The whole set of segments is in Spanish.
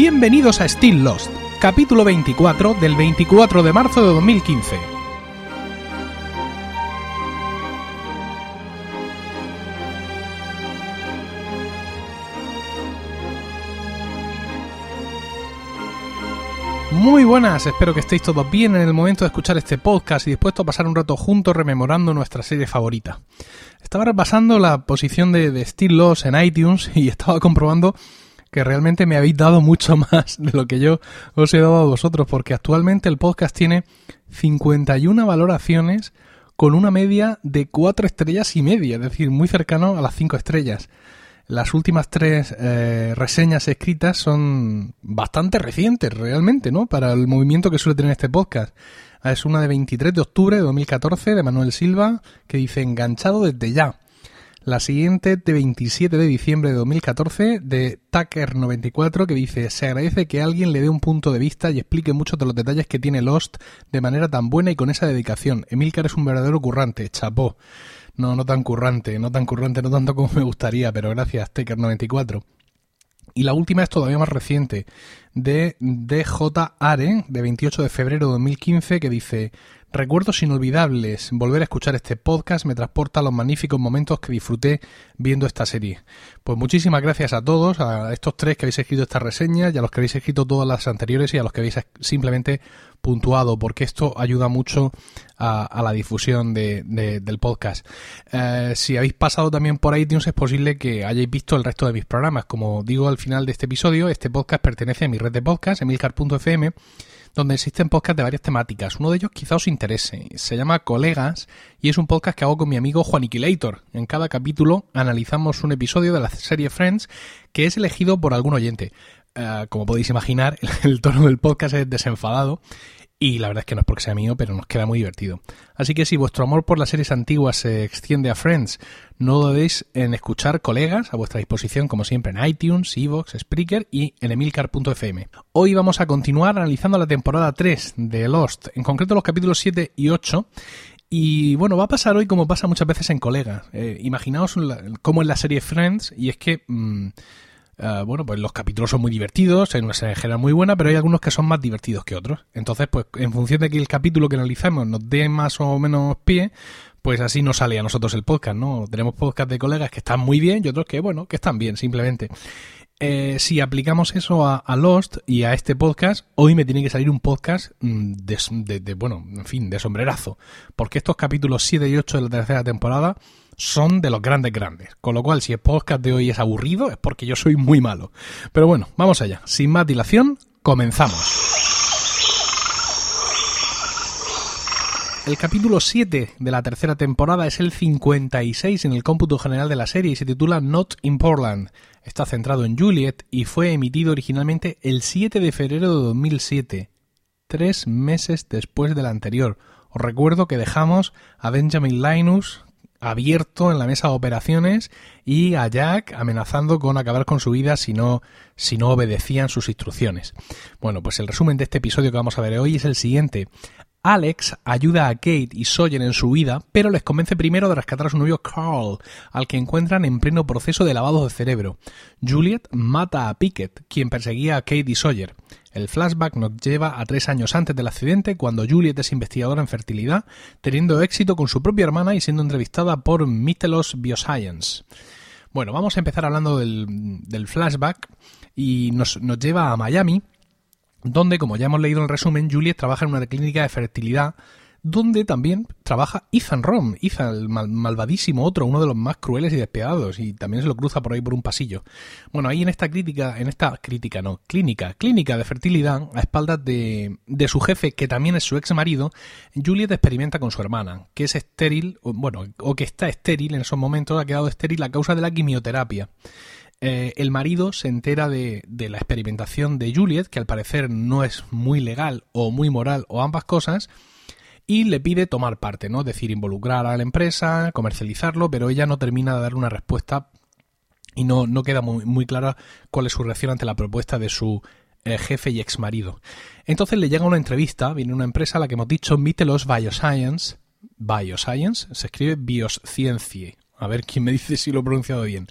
Bienvenidos a Still Lost, capítulo 24 del 24 de marzo de 2015. Muy buenas, espero que estéis todos bien en el momento de escuchar este podcast y dispuesto a pasar un rato juntos rememorando nuestra serie favorita. Estaba repasando la posición de, de Still Lost en iTunes y estaba comprobando que realmente me habéis dado mucho más de lo que yo os he dado a vosotros, porque actualmente el podcast tiene 51 valoraciones con una media de 4 estrellas y media, es decir, muy cercano a las 5 estrellas. Las últimas tres eh, reseñas escritas son bastante recientes, realmente, ¿no? Para el movimiento que suele tener este podcast. Es una de 23 de octubre de 2014 de Manuel Silva, que dice enganchado desde ya. La siguiente de 27 de diciembre de 2014 de Tucker94 que dice se agradece que alguien le dé un punto de vista y explique muchos de los detalles que tiene Lost de manera tan buena y con esa dedicación. Emilcar es un verdadero currante, chapó. No, no tan currante, no tan currante, no tanto como me gustaría, pero gracias Tucker94. Y la última es todavía más reciente, de DJ Are, de 28 de febrero de 2015, que dice Recuerdos inolvidables. Volver a escuchar este podcast me transporta a los magníficos momentos que disfruté viendo esta serie. Pues muchísimas gracias a todos, a estos tres que habéis escrito esta reseña y a los que habéis escrito todas las anteriores y a los que habéis simplemente puntuado, porque esto ayuda mucho a, la difusión de, del podcast. Eh, si habéis pasado también por iTunes es posible que hayáis visto el resto de mis programas. Como digo al final de este episodio, este podcast pertenece a mi red de podcast, emilcar.fm donde existen podcasts de varias temáticas. Uno de ellos quizá os interese. Se llama Colegas y es un podcast que hago con mi amigo Juaniquilator. En cada capítulo analizamos un episodio de la serie Friends que es elegido por algún oyente. Eh, como podéis imaginar, el tono del podcast es desenfadado y la verdad es que no es porque sea mío, pero nos queda muy divertido. Así que si vuestro amor por las series antiguas se extiende a Friends, no dudéis en escuchar colegas a vuestra disposición, como siempre, en iTunes, Evox, Spreaker y en emilcar.fm. Hoy vamos a continuar analizando la temporada 3 de Lost, en concreto los capítulos 7 y 8. Y bueno, va a pasar hoy como pasa muchas veces en colegas. Eh, imaginaos cómo es la serie Friends, y es que... Mm, Ah, bueno, pues los capítulos son muy divertidos, hay una serie general muy buena, pero hay algunos que son más divertidos que otros. Entonces, pues en función de que el capítulo que analizamos nos dé más o menos pie, pues así nos sale a nosotros el podcast, ¿no? Tenemos podcast de colegas que están muy bien y otros que, bueno, que están bien, simplemente. Eh, si aplicamos eso a, Lost y a este podcast, hoy me tiene que salir un podcast mm, de, de, bueno, en fin, de sombrerazo. Porque estos capítulos 7 y 8 de la tercera temporada son de los grandes grandes. Con lo cual, si el podcast de hoy es aburrido, es porque yo soy muy malo. Pero bueno, vamos allá. Sin más dilación, comenzamos. El capítulo 7 de la tercera temporada es el 56 en el cómputo general de la serie y se titula Not in Portland. Está centrado en Juliet y fue emitido originalmente el 7 de febrero de 2007, tres meses después del anterior. Os recuerdo que dejamos a Benjamin Linus abierto en la mesa de operaciones y a Jack amenazando con acabar con su vida si no, si no obedecían sus instrucciones. Bueno, pues el resumen de este episodio que vamos a ver hoy es el siguiente. Alex ayuda a Kate y Sawyer en su vida, pero les convence primero de rescatar a su novio Carl, al que encuentran en pleno proceso de lavado de cerebro. Juliet mata a Pickett, quien perseguía a Kate y Sawyer. El flashback nos lleva a tres años antes del accidente, cuando Juliet es investigadora en fertilidad, teniendo éxito con su propia hermana y siendo entrevistada por Mytelos Bioscience. Bueno, vamos a empezar hablando del, flashback y nos, nos lleva a Miami, donde, como ya hemos leído en el resumen, Juliet trabaja en una clínica de fertilidad donde también trabaja Ethan Rom, Ethan, el malvadísimo otro, uno de los más crueles y despiadados, y también se lo cruza por ahí por un pasillo. Bueno, ahí en esta crítica, en esta crítica, no, clínica, clínica de fertilidad, a espaldas de, de su jefe, que también es su ex marido, Juliet experimenta con su hermana, que es estéril, o, bueno, o que está estéril en esos momentos, ha quedado estéril a causa de la quimioterapia. Eh, el marido se entera de, de, la experimentación de Juliet, que al parecer no es muy legal o muy moral o ambas cosas, y le pide tomar parte, ¿no? Es decir, involucrar a la empresa, comercializarlo, pero ella no termina de dar una respuesta y no, no queda muy, muy clara cuál es su reacción ante la propuesta de su eh, jefe y ex marido. Entonces le llega una entrevista, viene una empresa a la que hemos dicho Mitelos Bioscience, Bioscience, se escribe biosciencie, A ver quién me dice si lo he pronunciado bien.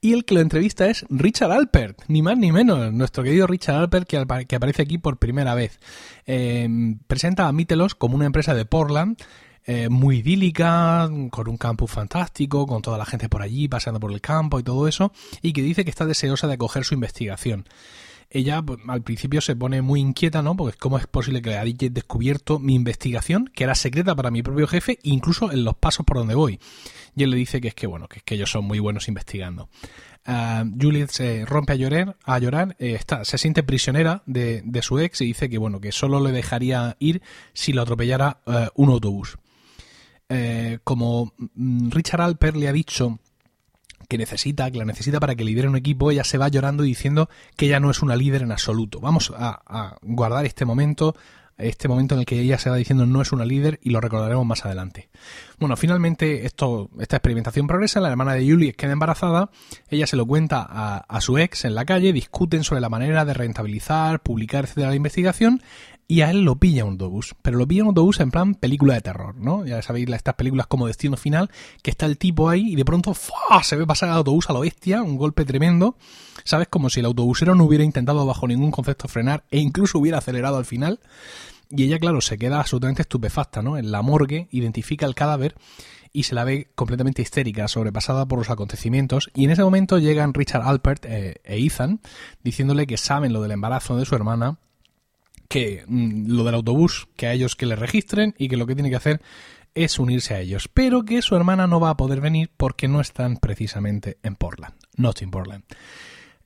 Y el que lo entrevista es Richard Alpert, ni más ni menos, nuestro querido Richard Alpert que, aparece aquí por primera vez. Eh, presenta a Mitelos como una empresa de Portland eh, muy idílica, con un campus fantástico, con toda la gente por allí, paseando por el campo y todo eso, y que dice que está deseosa de acoger su investigación. Ella pues, al principio se pone muy inquieta, ¿no? Porque cómo es posible que haya descubierto mi investigación, que era secreta para mi propio jefe, incluso en los pasos por donde voy. Y él le dice que es que, bueno, que es que ellos son muy buenos investigando. Uh, Juliet se rompe a llorar, a llorar eh, está, se siente prisionera de, su ex y dice que bueno que solo le dejaría ir si lo atropellara eh, un autobús. Eh, como mm, Richard Alper le ha dicho que necesita, que la necesita para que lidere un equipo, ella se va llorando y diciendo que ella no es una líder en absoluto. Vamos a, guardar este momento, este momento en el que ella se va diciendo no es una líder y lo recordaremos más adelante. Bueno, finalmente esto, esta experimentación progresa, la hermana de Julie queda embarazada, ella se lo cuenta a, a, su ex en la calle, discuten sobre la manera de rentabilizar, publicar, etcétera, la investigación, y a él lo pilla un autobús, pero lo pilla un autobús en plan película de terror, ¿no? Ya sabéis estas películas como Destino Final, que está el tipo ahí y de pronto se ve pasar el autobús a lo bestia, un golpe tremendo, ¿sabes? Como si el autobusero no hubiera intentado bajo ningún concepto frenar e incluso hubiera acelerado al final. Y ella, claro, se queda absolutamente estupefacta, ¿no? En la morgue identifica el cadáver y se la ve completamente histérica, sobrepasada por los acontecimientos. Y en ese momento llegan Richard Alpert eh, e Ethan diciéndole que saben lo del embarazo de su hermana que mm, lo del autobús, que a ellos que le registren y que lo que tiene que hacer es unirse a ellos, pero que su hermana no va a poder venir porque no están precisamente en Portland, not in Portland.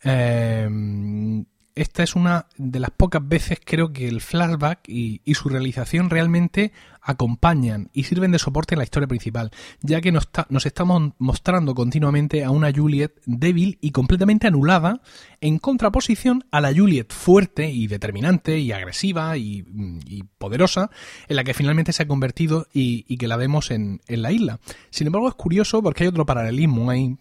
Eh, esta es una de las pocas veces creo que el flashback y, su realización realmente acompañan y sirven de soporte en la historia principal, ya que nos, estamos mostrando continuamente a una Juliet débil y completamente anulada en contraposición a la Juliet fuerte y determinante y agresiva y, poderosa en la que finalmente se ha convertido y, y que la vemos en, en la isla. Sin embargo es curioso porque hay otro paralelismo ahí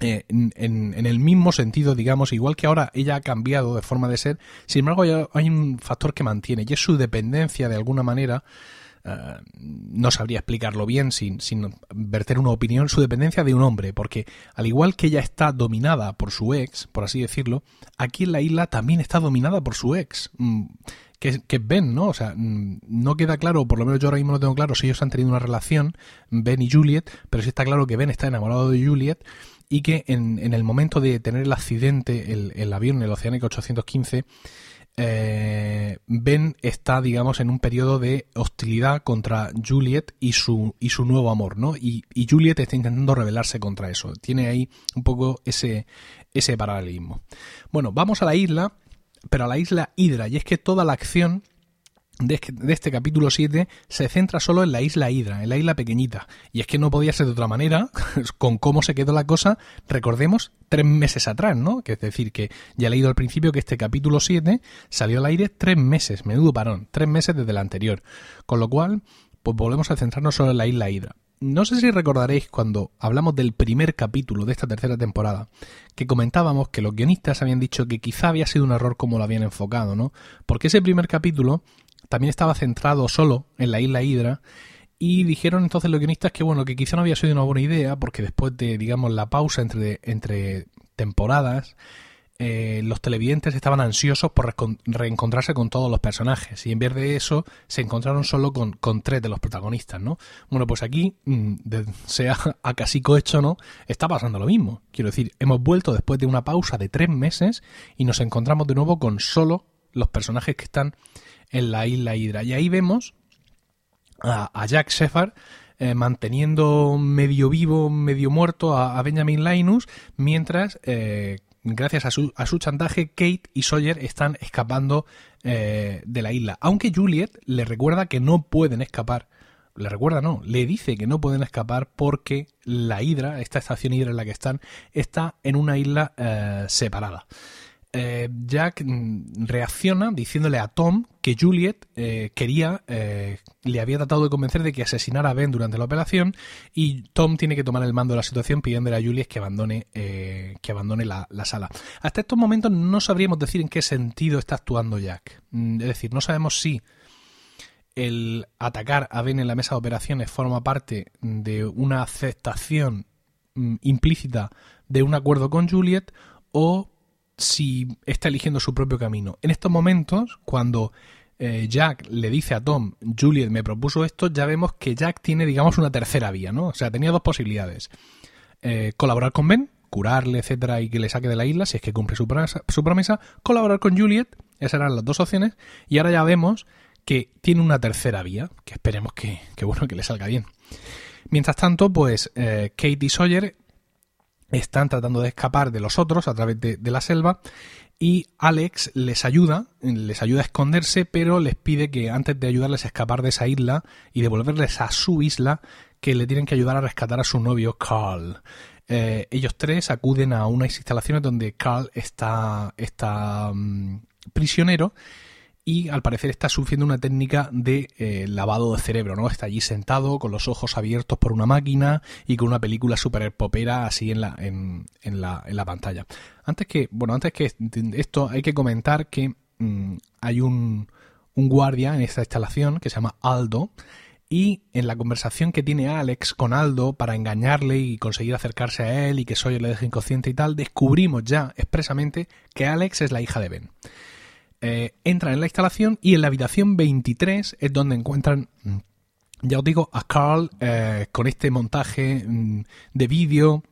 eh, en, el mismo sentido, digamos, igual que ahora ella ha cambiado de forma de ser, sin embargo hay, un factor que mantiene y es su dependencia de alguna manera, eh, no sabría explicarlo bien sin, sin verter una opinión, su dependencia de un hombre, porque al igual que ella está dominada por su ex, por así decirlo, aquí en la isla también está dominada por su ex. Mm, que, que, Ben, ¿no? O sea, mm, no queda claro, por lo menos yo ahora mismo no tengo claro si ellos han tenido una relación, Ben y Juliet, pero sí está claro que Ben está enamorado de Juliet y que en, en el momento de tener el accidente, el, el avión, el Oceánico 815, eh, Ben está, digamos, en un periodo de hostilidad contra Juliet y su, y su nuevo amor, ¿no? Y, y, Juliet está intentando rebelarse contra eso. Tiene ahí un poco ese, ese paralelismo. Bueno, vamos a la isla, pero a la isla Hydra, y es que toda la acción de, este capítulo 7 se centra solo en la isla Hydra, en la isla pequeñita. Y es que no podía ser de otra manera, con cómo se quedó la cosa, recordemos, tres meses atrás, ¿no? Que es decir, que ya he leído al principio que este capítulo 7 salió al aire tres meses, menudo parón, tres meses desde el anterior. Con lo cual, pues volvemos a centrarnos solo en la isla Hydra. No sé si recordaréis cuando hablamos del primer capítulo de esta tercera temporada, que comentábamos que los guionistas habían dicho que quizá había sido un error como lo habían enfocado, ¿no? Porque ese primer capítulo también estaba centrado solo en la isla Hydra y dijeron entonces los guionistas que bueno, que quizá no había sido una buena idea porque después de, digamos, la pausa entre, entre temporadas, eh, los televidentes estaban ansiosos por reencontrarse con todos los personajes y en vez de eso se encontraron solo con, con tres de los protagonistas, ¿no? Bueno, pues aquí, mm, sea a casi cohecho no, está pasando lo mismo. Quiero decir, hemos vuelto después de una pausa de tres meses y nos encontramos de nuevo con solo los personajes que están en la isla Hydra. Y ahí vemos a, Jack Shepard eh, manteniendo medio vivo, medio muerto a, Benjamin Linus, mientras, eh, gracias a su, a su, chantaje, Kate y Sawyer están escapando eh, de la isla. Aunque Juliet le recuerda que no pueden escapar. Le recuerda, no, le dice que no pueden escapar porque la Hydra, esta estación Hydra en la que están, está en una isla separada. Jack mm, reacciona diciéndole a Tom que Juliet eh, quería, eh, le había tratado de convencer de que asesinara a Ben durante la operación y Tom tiene que tomar el mando de la situación pidiéndole a Juliet que abandone, que abandone la, la, sala. Hasta estos momentos no sabríamos decir en qué sentido está actuando Jack. Mm, es decir, no sabemos si el atacar a Ben en la mesa de operaciones forma parte de una aceptación mm, implícita de un acuerdo con Juliet o si está eligiendo su propio camino. En estos momentos, cuando eh, Jack le dice a Tom, Juliet me propuso esto, ya vemos que Jack tiene, digamos, una tercera vía, ¿no? O sea, tenía dos posibilidades. Eh, colaborar con Ben, curarle, etcétera, y que le saque de la isla, si es que cumple su promesa, su promesa, colaborar con Juliet, esas eran las dos opciones, y ahora ya vemos que tiene una tercera vía, que esperemos que, bueno, que le salga bien. Mientras tanto, pues eh, Kate y Sawyer están tratando de escapar de los otros a través de, la selva y Alex les ayuda, les ayuda a esconderse, pero les pide que antes de ayudarles a escapar de esa isla y devolverles a su isla, que le tienen que ayudar a rescatar a su novio Carl. Eh, ellos tres acuden a unas instalaciones donde Carl está, está mm, prisionero y al parecer está sufriendo una técnica de eh, lavado de cerebro, ¿no? Está allí sentado con los ojos abiertos por una máquina y con una película super popera así en la, en, en, la, en la pantalla. Antes que, bueno, antes que esto hay que comentar que mm, hay un, un guardia en esta instalación que se llama Aldo y en la conversación que tiene Alex con Aldo para engañarle y conseguir acercarse a él y que Sawyer le deje inconsciente y tal, descubrimos ya expresamente que Alex es la hija de Ben. Eh, entran en la instalación y en la habitación 23 es donde encuentran, mm, ya os digo, a Carl eh, con este montaje mm, de vídeo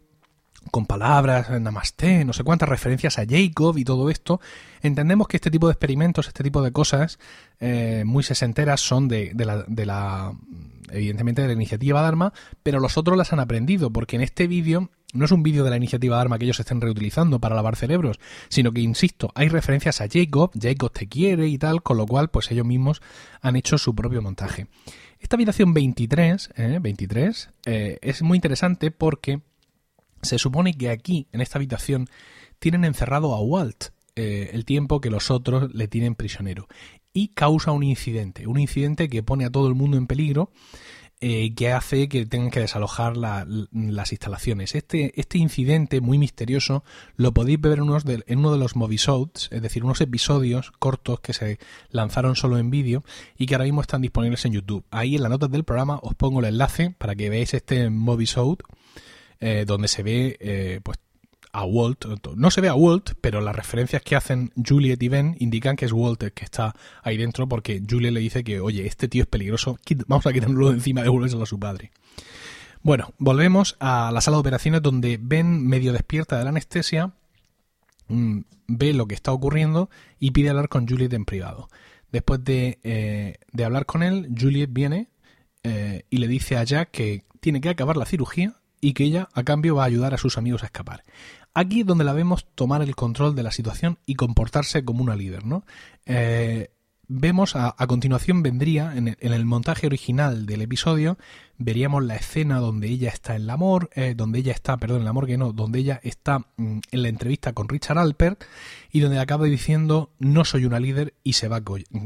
con palabras, namaste, no sé cuántas referencias a Jacob y todo esto, entendemos que este tipo de experimentos, este tipo de cosas eh, muy sesenteras son de, la, de la, evidentemente, de la iniciativa Dharma, pero los otros las han aprendido, porque en este vídeo no es un vídeo de la iniciativa Dharma que ellos estén reutilizando para lavar cerebros, sino que, insisto, hay referencias a Jacob, Jacob te quiere y tal, con lo cual, pues ellos mismos han hecho su propio montaje. Esta habitación 23, 23 eh, eh, es muy interesante porque se supone que aquí, en esta habitación, tienen encerrado a Walt eh, el tiempo que los otros le tienen prisionero. Y causa un incidente, un incidente que pone a todo el mundo en peligro, eh, que hace que tengan que desalojar las instalaciones. Este, este incidente muy misterioso lo podéis ver en, unos en uno de los movisodes, es decir, unos episodios cortos que se lanzaron solo en vídeo y que ahora mismo están disponibles en YouTube. Ahí en las notas del programa os pongo el enlace para que veáis este movisode eh, donde se ve eh, pues a Walt, no se ve a Walt, pero las referencias que hacen Juliet y Ben indican que es Walt el que está ahí dentro porque Juliet le dice que, oye, este tío es peligroso, vamos a quitarlo de encima, devolvérselo a su padre. Bueno, volvemos a la sala de operaciones donde Ben, medio despierta de la anestesia, mm, ve lo que está ocurriendo y pide hablar con Juliet en privado. Después de, eh, de hablar con él, Juliet viene y le dice a Jack que tiene que acabar la cirugía y que ella a cambio va a ayudar a sus amigos a escapar. Aquí es donde la vemos tomar el control de la situación y comportarse como una líder, ¿no? Eh, vemos a, continuación vendría en el, montaje original del episodio veríamos la escena donde ella está en el amor eh, donde ella está perdón en el amor que no donde ella está mm, en la entrevista con Richard Alpert y donde acaba diciendo no soy una líder y se va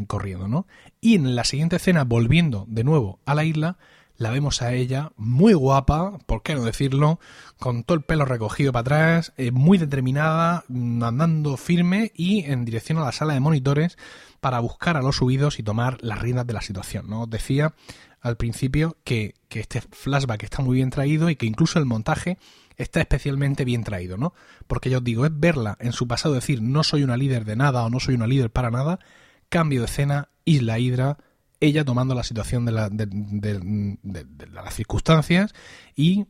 corriendo no y en la siguiente escena volviendo de nuevo a la isla la vemos a ella muy guapa, por qué no decirlo, con todo el pelo recogido para atrás, eh, muy determinada, mm, andando firme y en dirección a la sala de monitores para buscar a los subidos y tomar las riendas de la situación. ¿no? Os decía al principio que, que este flashback está muy bien traído y que incluso el montaje está especialmente bien traído, ¿no? Porque ya os digo, es verla en su pasado decir no soy una líder de nada o no soy una líder para nada, cambio de escena, Isla Hydra, ella tomando la situación de, las circunstancias y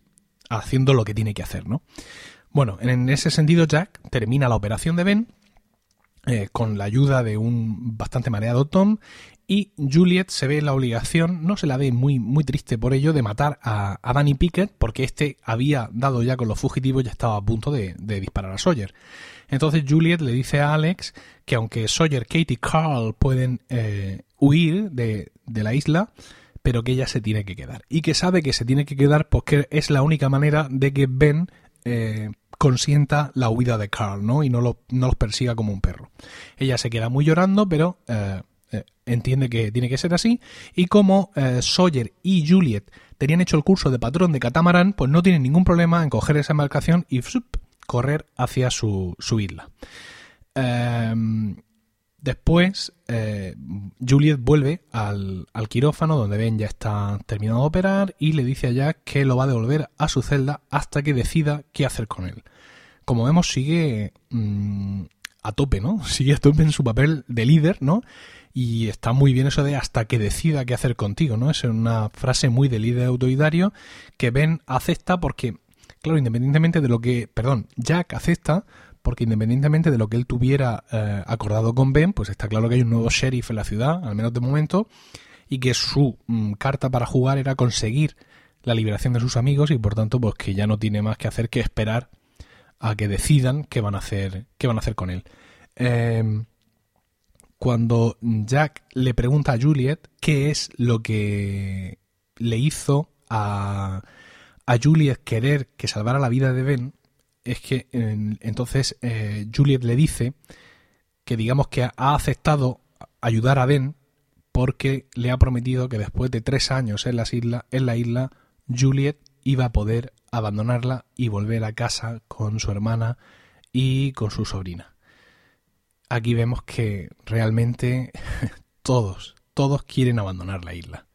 haciendo lo que tiene que hacer, ¿no? Bueno, en ese sentido Jack termina la operación de Ben eh, con la ayuda de un bastante mareado Tom y Juliet se ve la obligación, no se la ve muy, muy triste por ello, de matar a, Danny Pickett porque este había dado ya con los fugitivos y estaba a punto de, disparar a Sawyer. Entonces Juliet le dice a Alex que aunque Sawyer, Kate y Carl pueden eh, huir de, la isla, pero que ella se tiene que quedar. Y que sabe que se tiene que quedar porque es la única manera de que Ben eh, consienta la huida de Carl, ¿no? Y no, no los persiga como un perro. Ella se queda muy llorando, pero eh, entiende que tiene que ser así. Y como Sawyer y Juliet tenían hecho el curso de patrón de catamarán, pues no tienen ningún problema en coger esa embarcación y correr hacia su, su isla. Em, Después, eh, Juliet vuelve al, al, quirófano donde Ben ya está terminado de operar y le dice a Jack que lo va a devolver a su celda hasta que decida qué hacer con él. Como vemos, sigue mm, a tope, ¿no? Sigue a tope en su papel de líder, ¿no? Y está muy bien eso de hasta que decida qué hacer contigo, ¿no? Es una frase muy de líder autoritario que Ben acepta porque, claro, independientemente de lo que, perdón, Jack acepta porque independientemente de lo que él tuviera eh, acordado con Ben, pues está claro que hay un nuevo sheriff en la ciudad, al menos de momento, y que su mm, carta para jugar era conseguir la liberación de sus amigos y por tanto pues que ya no tiene más que hacer que esperar a que decidan qué van a hacer, qué van a hacer con él. Em, cuando Jack le pregunta a Juliet qué es lo que le hizo a, a Juliet querer que salvara la vida de Ben, es que entonces eh, Juliet le dice que digamos que ha aceptado ayudar a Ben porque le ha prometido que después de tres años en, las isla, en la isla, Juliet iba a poder abandonarla y volver a casa con su hermana y con su sobrina. Aquí vemos que realmente todos, todos quieren abandonar la isla.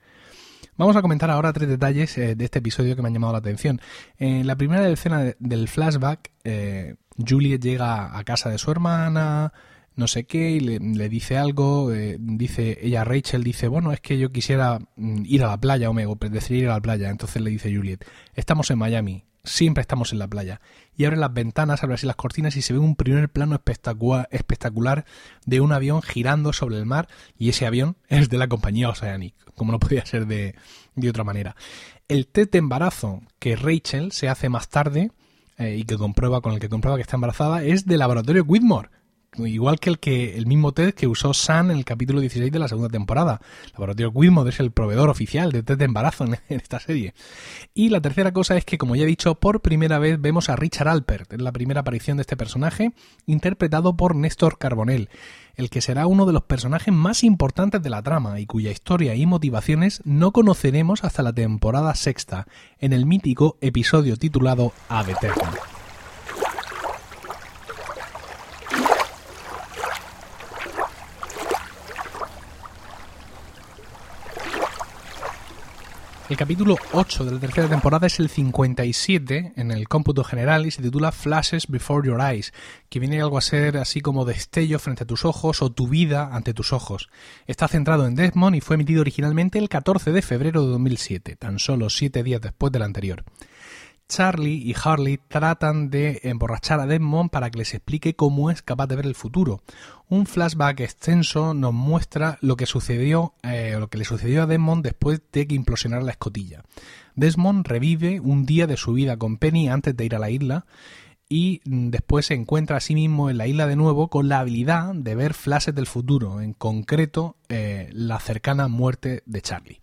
Vamos a comentar ahora tres detalles eh, de este episodio que me han llamado la atención. En la primera escena del flashback, eh, Juliet llega a casa de su hermana, no sé qué, y le, dice algo, eh, dice, ella Rachel dice, bueno, es que yo quisiera mm, ir a la playa, o me decir ir a la playa. Entonces le dice Juliet, estamos en Miami, siempre estamos en la playa. Y abre las ventanas, abre así las cortinas y se ve un primer plano espectacular, de un avión girando sobre el mar y ese avión es de la compañía Oceanic, como no podía ser de, de otra manera. El test de embarazo que Rachel se hace más tarde eh, y que comprueba con el que comprueba que está embarazada es del laboratorio Whitmore igual que el que el mismo test que usó Sam en el capítulo 16 de la segunda temporada. Laboratorio Wilmot es el proveedor oficial de test de embarazo en, esta serie. Y la tercera cosa es que, como ya he dicho, por primera vez vemos a Richard Alpert, en la primera aparición de este personaje, interpretado por Néstor Carbonell, el que será uno de los personajes más importantes de la trama y cuya historia y motivaciones no conoceremos hasta la temporada sexta, en el mítico episodio titulado Ad El capítulo 8 de la tercera temporada es el 57 en el cómputo general y se titula Flashes Before Your Eyes, que viene algo a ser así como destello frente a tus ojos o tu vida ante tus ojos. Está centrado en Desmond y fue emitido originalmente el 14 de febrero de 2007, tan solo siete días después del anterior. Charlie y Harley tratan de emborrachar a Desmond para que les explique cómo es capaz de ver el futuro. Un flashback extenso nos muestra lo que sucedió, eh, lo que le sucedió a Desmond después de que implosionara la escotilla. Desmond revive un día de su vida con Penny antes de ir a la isla y después se encuentra a sí mismo en la isla de nuevo con la habilidad de ver flashes del futuro, en concreto eh, la cercana muerte de Charlie.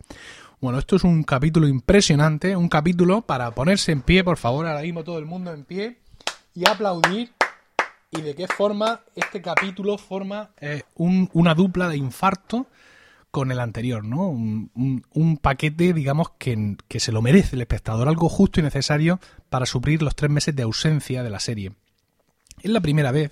Bueno, esto es un capítulo impresionante, un capítulo para ponerse en pie, por favor, ahora mismo todo el mundo en pie y aplaudir. Y de qué forma este capítulo forma eh, una dupla de infarto con el anterior, ¿no? Un, paquete, digamos, que, que se lo merece el espectador, algo justo y necesario para suplir los tres meses de ausencia de la serie. Es la primera vez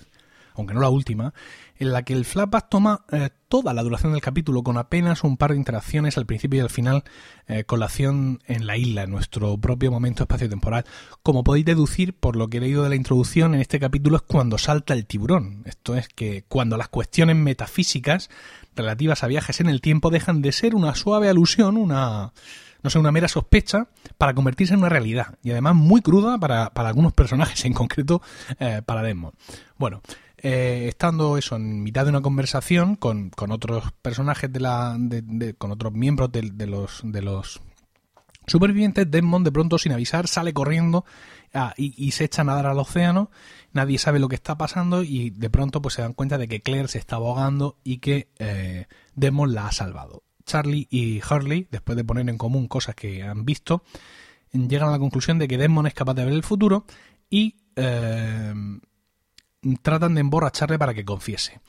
aunque no la última, en la que el flashback toma eh, toda la duración del capítulo con apenas un par de interacciones al principio y al final eh, con la acción en la isla, en nuestro propio momento espacio-temporal. Como podéis deducir por lo que he leído de la introducción, en este capítulo es cuando salta el tiburón. Esto es que cuando las cuestiones metafísicas relativas a viajes en el tiempo dejan de ser una suave alusión, una no sé, una mera sospecha para convertirse en una realidad y además muy cruda para, algunos personajes, en concreto eh, para Desmond. Bueno, eh, estando eso en mitad de una conversación con, otros personajes de la con otros miembros de, los de los supervivientes Desmond de pronto sin avisar sale corriendo ah, y, se echa a nadar al océano. Nadie sabe lo que está pasando y de pronto pues se dan cuenta de que Claire se está ahogando y que eh, Desmond la ha salvado. Charlie y Harley después de poner en común cosas que han visto llegan a la conclusión de que Desmond es capaz de ver el futuro y eh, tratan de emborracharle para que confiese.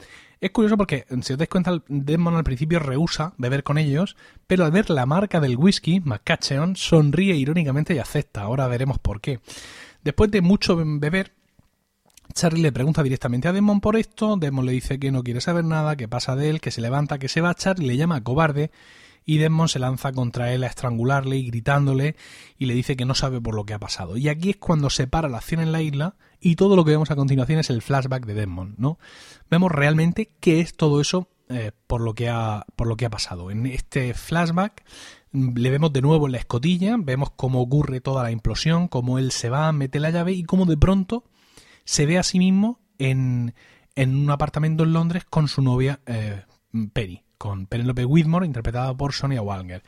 Es curioso porque, si os dais cuenta, Desmond al principio rehúsa beber con ellos, pero al ver la marca del whisky, McCatcheon, sonríe irónicamente y acepta. Ahora veremos por qué. Después de mucho beber, Charlie le pregunta directamente a Desmond por esto, Desmond le dice que no quiere saber nada, que pasa de él, que se levanta, que se va, Charlie le llama cobarde y Desmond se lanza contra él a estrangularle y gritándole y le dice que no sabe por lo que ha pasado. Y aquí es cuando se para la acción en la isla y todo lo que vemos a continuación es el flashback de Desmond, ¿no? Vemos realmente qué es todo eso eh, por, lo que ha, por lo que ha pasado. En este flashback mm, le vemos de nuevo en la escotilla, vemos cómo ocurre toda la implosión, cómo él se va, mete la llave y cómo de pronto se ve a sí mismo en, en un apartamento en Londres con su novia eh, Penny, con Penelope Whitmore, interpretada por Sonia Walger.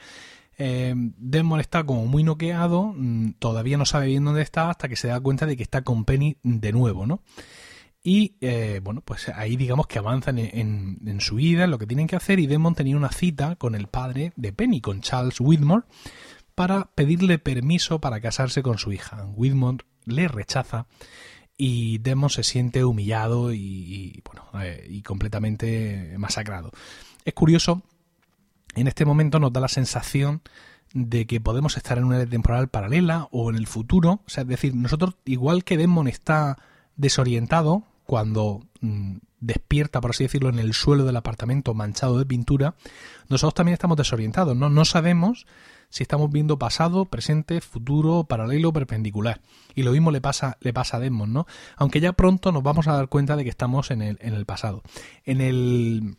Eh, Desmond está como muy noqueado, mm, todavía no sabe bien dónde está hasta que se da cuenta de que está con Penny de nuevo, ¿no? Y eh, bueno, pues ahí digamos que avanzan en, su vida, en lo que tienen que hacer, y Desmond tenía una cita con el padre de Penny, con Charles Whitmore, para pedirle permiso para casarse con su hija. Whitmore le rechaza y Demon se siente humillado y, bueno eh, y completamente masacrado. Es curioso, en este momento nos da la sensación de que podemos estar en una temporal paralela o en el futuro, es decir, nosotros igual que Demon está desorientado cuando mm, despierta, por así decirlo, en el suelo del apartamento manchado de pintura, nosotros también estamos desorientados, ¿no? No sabemos si estamos viendo pasado, presente, futuro, paralelo, perpendicular. Y lo mismo le pasa, le pasa a Desmond, ¿no? Aunque ya pronto nos vamos a dar cuenta de que estamos en el, en el pasado. En el,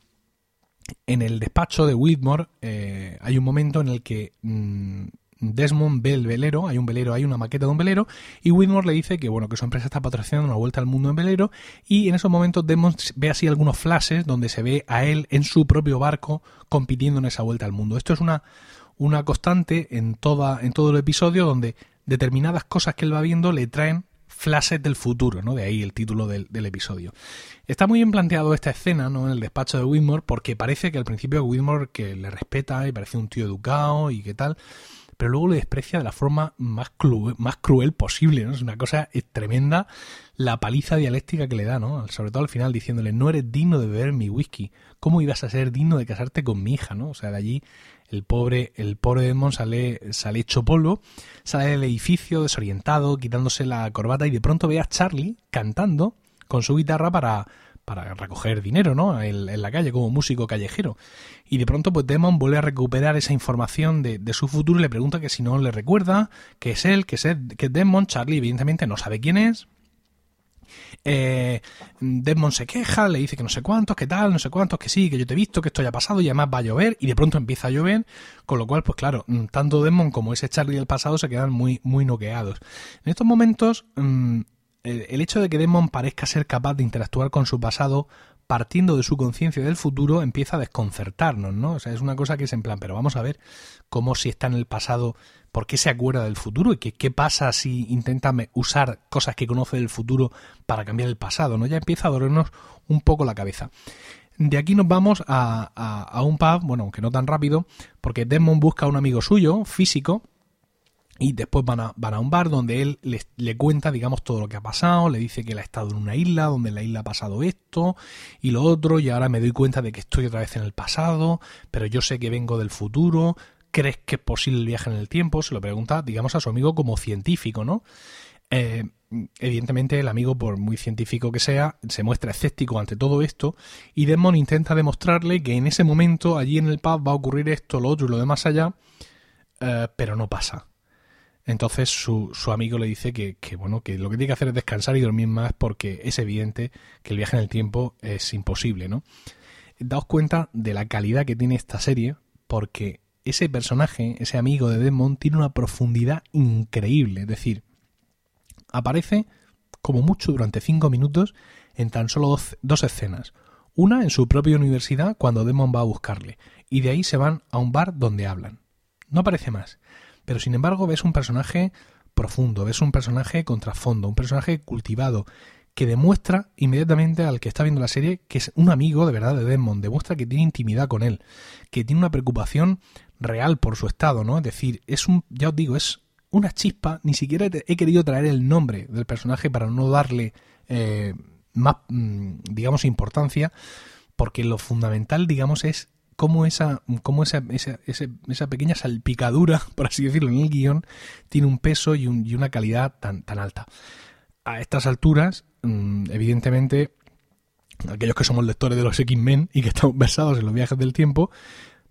en el despacho de Whitmore eh, hay un momento en el que mm, Desmond ve el velero, hay un velero, hay una maqueta de un velero, y Whitmore le dice que bueno, que su empresa está patrocinando una vuelta al mundo en velero, y en esos momentos Desmond ve así algunos flashes donde se ve a él en su propio barco compitiendo en esa vuelta al mundo. Esto es una, una constante en, toda, en todo el episodio donde determinadas cosas que él va viendo le traen flashes del futuro, ¿no? De ahí el título del, del, episodio. Está muy bien planteado esta escena, ¿no? En el despacho de Whitmore, porque parece que al principio Whitmore que le respeta y parece un tío educado y qué tal, pero luego le desprecia de la forma más, cruel, más cruel posible, ¿no? Es una cosa tremenda la paliza dialéctica que le da, ¿no? Sobre todo al final diciéndole, no eres digno de beber mi whisky, ¿cómo ibas a ser digno de casarte con mi hija, ¿no? O sea, de allí el pobre, el pobre Edmond sale, sale hecho polvo, sale del edificio desorientado, quitándose la corbata y de pronto ve a Charlie cantando con su guitarra para, para recoger dinero, ¿no? En, la calle, como músico callejero. Y de pronto, pues Demon vuelve a recuperar esa información de, de, su futuro y le pregunta que si no le recuerda, que es él, que es, que es Demon. Charlie, evidentemente, no sabe quién es. Eh, Desmond se queja, le dice que no sé cuántos, que tal, no sé cuántos, que sí, que yo te he visto, que esto ya ha pasado y además va a llover y de pronto empieza a llover, con lo cual, pues claro, mm, tanto Desmond como ese Charlie del pasado se quedan muy, muy noqueados. En estos momentos, mmm, el, el, hecho de que Desmond parezca ser capaz de interactuar con su pasado partiendo de su conciencia del futuro empieza a desconcertarnos, ¿no? O sea, es una cosa que es en plan, pero vamos a ver cómo si está en el pasado por qué se acuerda del futuro y qué pasa si intenta usar cosas que conoce del futuro para cambiar el pasado, ¿no? Ya empieza a dolernos un poco la cabeza. De aquí nos vamos a, a, a un pub, bueno, aunque no tan rápido, porque Desmond busca a un amigo suyo, físico, y después van a, van a un bar donde él le, le, cuenta, digamos, todo lo que ha pasado, le dice que él ha estado en una isla, donde en la isla ha pasado esto y lo otro, y ahora me doy cuenta de que estoy otra vez en el pasado, pero yo sé que vengo del futuro, ¿crees que es posible el viaje en el tiempo? Se lo pregunta, digamos, a su amigo como científico, ¿no? Eh, evidentemente el amigo, por muy científico que sea, se muestra escéptico ante todo esto y Desmond intenta demostrarle que en ese momento allí en el pub va a ocurrir esto, lo otro y lo demás allá, eh, pero no pasa. Entonces su, su amigo le dice que, que, bueno, que lo que tiene que hacer es descansar y dormir más porque es evidente que el viaje en el tiempo es imposible, ¿no? Daos cuenta de la calidad que tiene esta serie porque ese personaje, ese amigo de Desmond, tiene una profundidad increíble. Es decir, aparece como mucho durante cinco minutos en tan solo dos, dos escenas. Una en su propia universidad cuando Desmond va a buscarle y de ahí se van a un bar donde hablan. No aparece más. Pero sin embargo ves un personaje profundo, ves un personaje con trasfondo, un personaje cultivado, que demuestra inmediatamente al que está viendo la serie que es un amigo de verdad de Desmond, demuestra que tiene intimidad con él, que tiene una preocupación real por su estado, ¿no? Es decir, es un, ya os digo, es una chispa, ni siquiera he querido traer el nombre del personaje para no darle eh, más, mm, digamos, importancia, porque lo fundamental, digamos, es cómo esa, cómo esa, esa, esa, pequeña salpicadura, por así decirlo, en el guion, tiene un peso y, un, y una calidad tan, tan alta. A estas alturas, mm, evidentemente, aquellos que somos lectores de los X-Men y que estamos versados en los viajes del tiempo,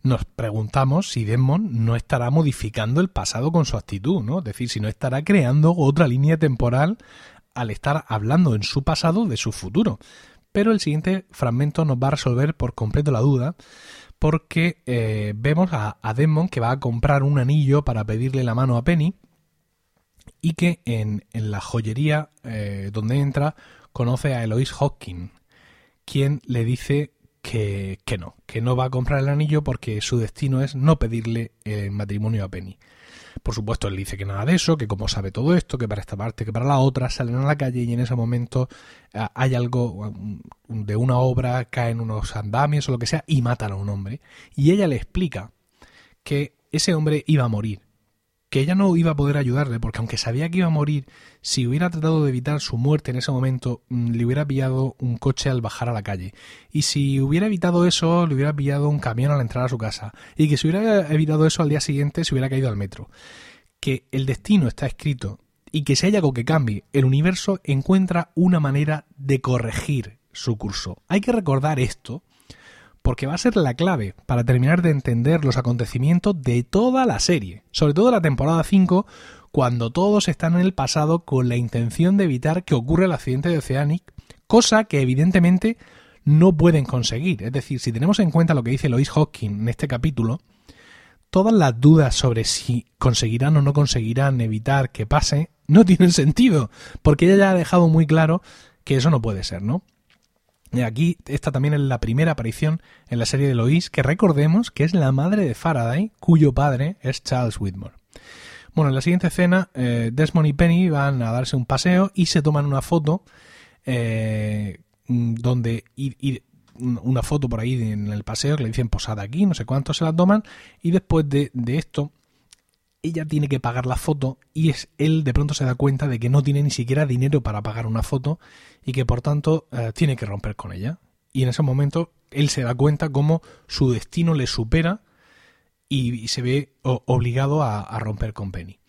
nos preguntamos si Desmond no estará modificando el pasado con su actitud, ¿no? Es decir, si no estará creando otra línea temporal al estar hablando en su pasado de su futuro. Pero el siguiente fragmento nos va a resolver por completo la duda, porque eh, vemos a, a, Desmond que va a comprar un anillo para pedirle la mano a Penny y que en, en la joyería eh, donde entra conoce a Eloise Hawking, quien le dice que, que, no, que no va a comprar el anillo porque su destino es no pedirle el matrimonio a Penny. Por supuesto, él dice que nada de eso, que como sabe todo esto, que para esta parte, que para la otra, salen a la calle y en ese momento eh, hay algo de una obra, caen unos andamios o lo que sea y matan a un hombre. Y ella le explica que ese hombre iba a morir, que ella no iba a poder ayudarle porque aunque sabía que iba a morir, si hubiera tratado de evitar su muerte en ese momento, mm, le hubiera pillado un coche al bajar a la calle. Y si hubiera evitado eso, le hubiera pillado un camión al entrar a su casa. Y que si hubiera evitado eso al día siguiente, se hubiera caído al metro. Que el destino está escrito y que si hay algo que cambie, el universo encuentra una manera de corregir su curso. Hay que recordar esto porque va a ser la clave para terminar de entender los acontecimientos de toda la serie, sobre todo la temporada 5, cuando todos están en el pasado con la intención de evitar que ocurra el accidente de Oceanic, cosa que evidentemente no pueden conseguir. Es decir, si tenemos en cuenta lo que dice Lois Hawking en este capítulo, todas las dudas sobre si conseguirán o no conseguirán evitar que pase no tienen sentido, porque ella ya ha dejado muy claro que eso no puede ser, ¿no? Y aquí esta también es la primera aparición en la serie de Lois, que recordemos que es la madre de Faraday, cuyo padre es Charles Whitmore. Bueno, en la siguiente escena, eh, Desmond y Penny van a darse un paseo y se toman una foto eh, donde una foto por ahí en el paseo que le dicen posada aquí, no sé cuántos se la toman y después de, de esto ella tiene que pagar la foto y es él de pronto se da cuenta de que no tiene ni siquiera dinero para pagar una foto y que por tanto eh, tiene que romper con ella. Y en ese momento él se da cuenta cómo su destino le supera y, se ve obligado a, romper con Penny.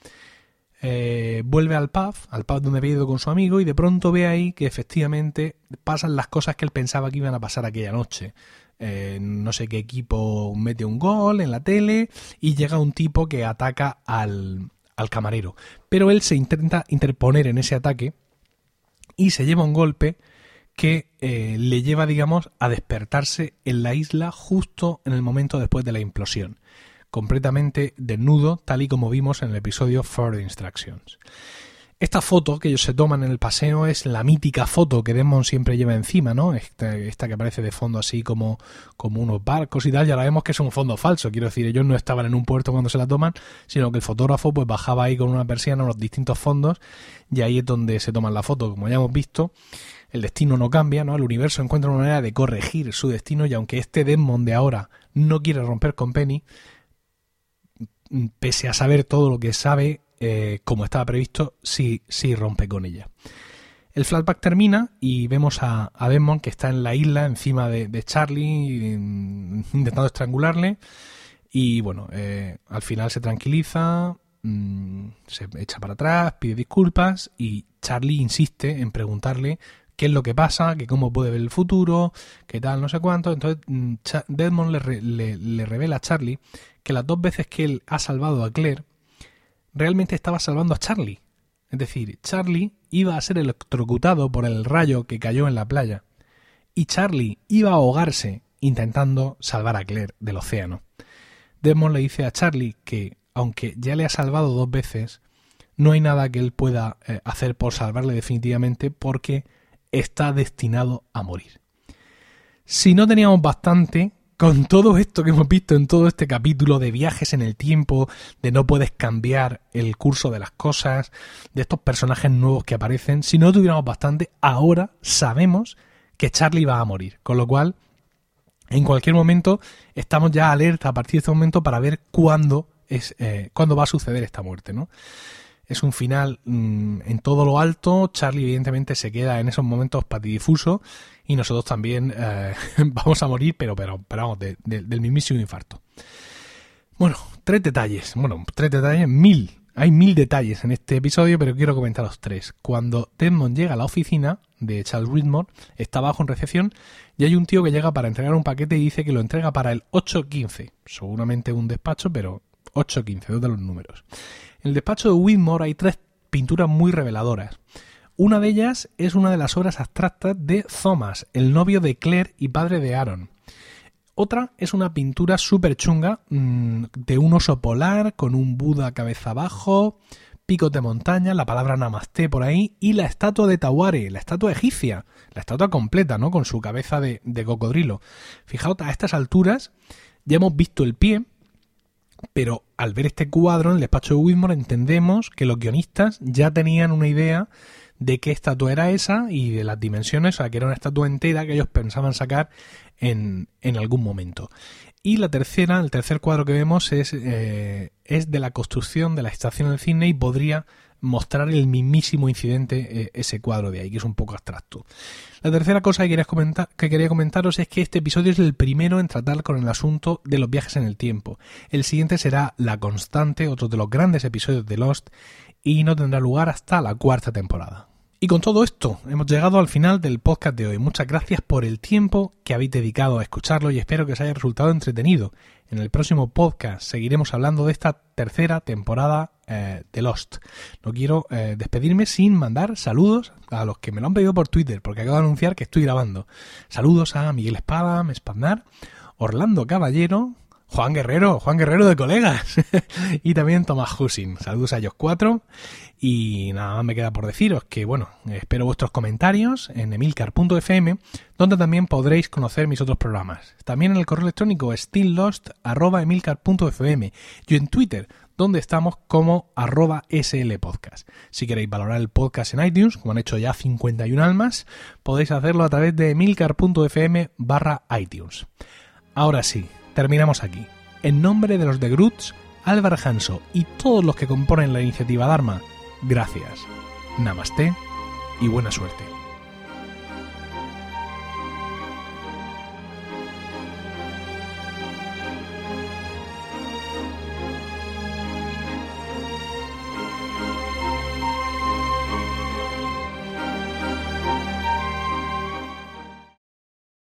Eh, vuelve al pub, al pub donde había ido con su amigo y de pronto ve ahí que efectivamente pasan las cosas que él pensaba que iban a pasar aquella noche. Eh, no sé qué equipo mete un gol en la tele y llega un tipo que ataca al, al camarero. Pero él se intenta interponer en ese ataque y se lleva un golpe que eh, le lleva, digamos, a despertarse en la isla justo en el momento después de la implosión, completamente desnudo, tal y como vimos en el episodio Further Instructions. Esta foto que ellos se toman en el paseo es la mítica foto que Desmond siempre lleva encima, ¿no? Esta, esta, que aparece de fondo así como, como unos barcos y tal, ya la vemos que es un fondo falso, quiero decir, ellos no estaban en un puerto cuando se la toman, sino que el fotógrafo pues bajaba ahí con una persiana los distintos fondos y ahí es donde se toman la foto, como ya hemos visto. El destino no cambia, ¿no? El universo encuentra una manera de corregir su destino y aunque este Desmond de ahora no quiere romper con Penny, pese a saber todo lo que sabe, eh, como estaba previsto, sí, sí rompe con ella. El flashback termina y vemos a, a Desmond que está en la isla encima de, Charlie intentando estrangularle y bueno, eh, al final se tranquiliza, mm, se echa para atrás, pide disculpas y Charlie insiste en preguntarle qué es lo que pasa, que cómo puede ver el futuro, qué tal, no sé cuánto. Entonces mm, Desmond le, le revela a Charlie que las dos veces que él ha salvado a Claire, realmente estaba salvando a Charlie. Es decir, Charlie iba a ser electrocutado por el rayo que cayó en la playa. Y Charlie iba a ahogarse intentando salvar a Claire del océano. Desmond le dice a Charlie que, aunque ya le ha salvado dos veces, no hay nada que él pueda eh, hacer por salvarle definitivamente porque está destinado a morir. Si no teníamos bastante, con todo esto que hemos visto en todo este capítulo de viajes en el tiempo, de no puedes cambiar el curso de las cosas, de estos personajes nuevos que aparecen, si no tuviéramos bastante, ahora sabemos que Charlie va a morir. Con lo cual, en cualquier momento, estamos ya alerta a partir de este momento para ver cuándo, es, eh, cuándo va a suceder esta muerte, ¿no? Es un final mm, en todo lo alto. Charlie, evidentemente, se queda en esos momentos patidifuso y nosotros también eh, vamos a morir, pero, pero, pero vamos, del mismísimo infarto. Bueno, tres detalles, bueno, tres detalles, mil hay mil detalles en este episodio, pero quiero comentaros tres. Cuando Desmond llega a la oficina de Charles Whitmore, está bajo en recepción y hay un tío que llega para entregar un paquete y dice que lo entrega para el 815. Seguramente un despacho, pero 815, dos de los números. En el despacho de Whitmore hay tres pinturas muy reveladoras. Una de ellas es una de las obras abstractas de Thomas, el novio de Claire y padre de Aaron. Otra es una pintura súper chunga mm, de un oso polar con un Buda cabeza abajo, picos de montaña, la palabra Namaste por ahí y la estatua de Taware, la estatua egipcia, la estatua completa, ¿no? Con su cabeza de, de cocodrilo. Fijaos, a estas alturas ya hemos visto el pie, pero al ver este cuadro en el despacho de Whitmore entendemos que los guionistas ya tenían una idea de qué estatua era esa y de las dimensiones, o sea, que era una estatua entera que ellos pensaban sacar en, en algún momento. Y la tercera, el tercer cuadro que vemos es, eh, es de la construcción de la estación del cine y podría mostrar el mismísimo incidente eh, ese cuadro de ahí, que es un poco abstracto. La tercera cosa que comentar, que quería comentaros es que este episodio es el primero en tratar con el asunto de los viajes en el tiempo. El siguiente será La Constante, otro de los grandes episodios de Lost, y no tendrá lugar hasta la cuarta temporada. Y con todo esto, hemos llegado al final del podcast de hoy. Muchas gracias por el tiempo que habéis dedicado a escucharlo y espero que os haya resultado entretenido. En el próximo podcast seguiremos hablando de esta tercera temporada eh, de Lost. No quiero eh, despedirme sin mandar saludos a los que me lo han pedido por Twitter, porque acabo de anunciar que estoy grabando. Saludos a Miguel Espada, Mespandar, Orlando Caballero, Juan Guerrero, Juan Guerrero de colegas. y también Tomás Husin. Saludos a ellos cuatro. Y nada más me queda por deciros que, bueno, espero vuestros comentarios en emilcar.fm, donde también podréis conocer mis otros programas. También en el correo electrónico stilllost.emilcar.fm y en Twitter, donde estamos como arroba slpodcast. Si queréis valorar el podcast en iTunes, como han hecho ya 51 almas, podéis hacerlo a través de emilcar.fm barra iTunes. Ahora sí, terminamos aquí. En nombre de los de Groots, Álvaro Hanso y todos los que componen la iniciativa Dharma, gracias. Namaste y buena suerte.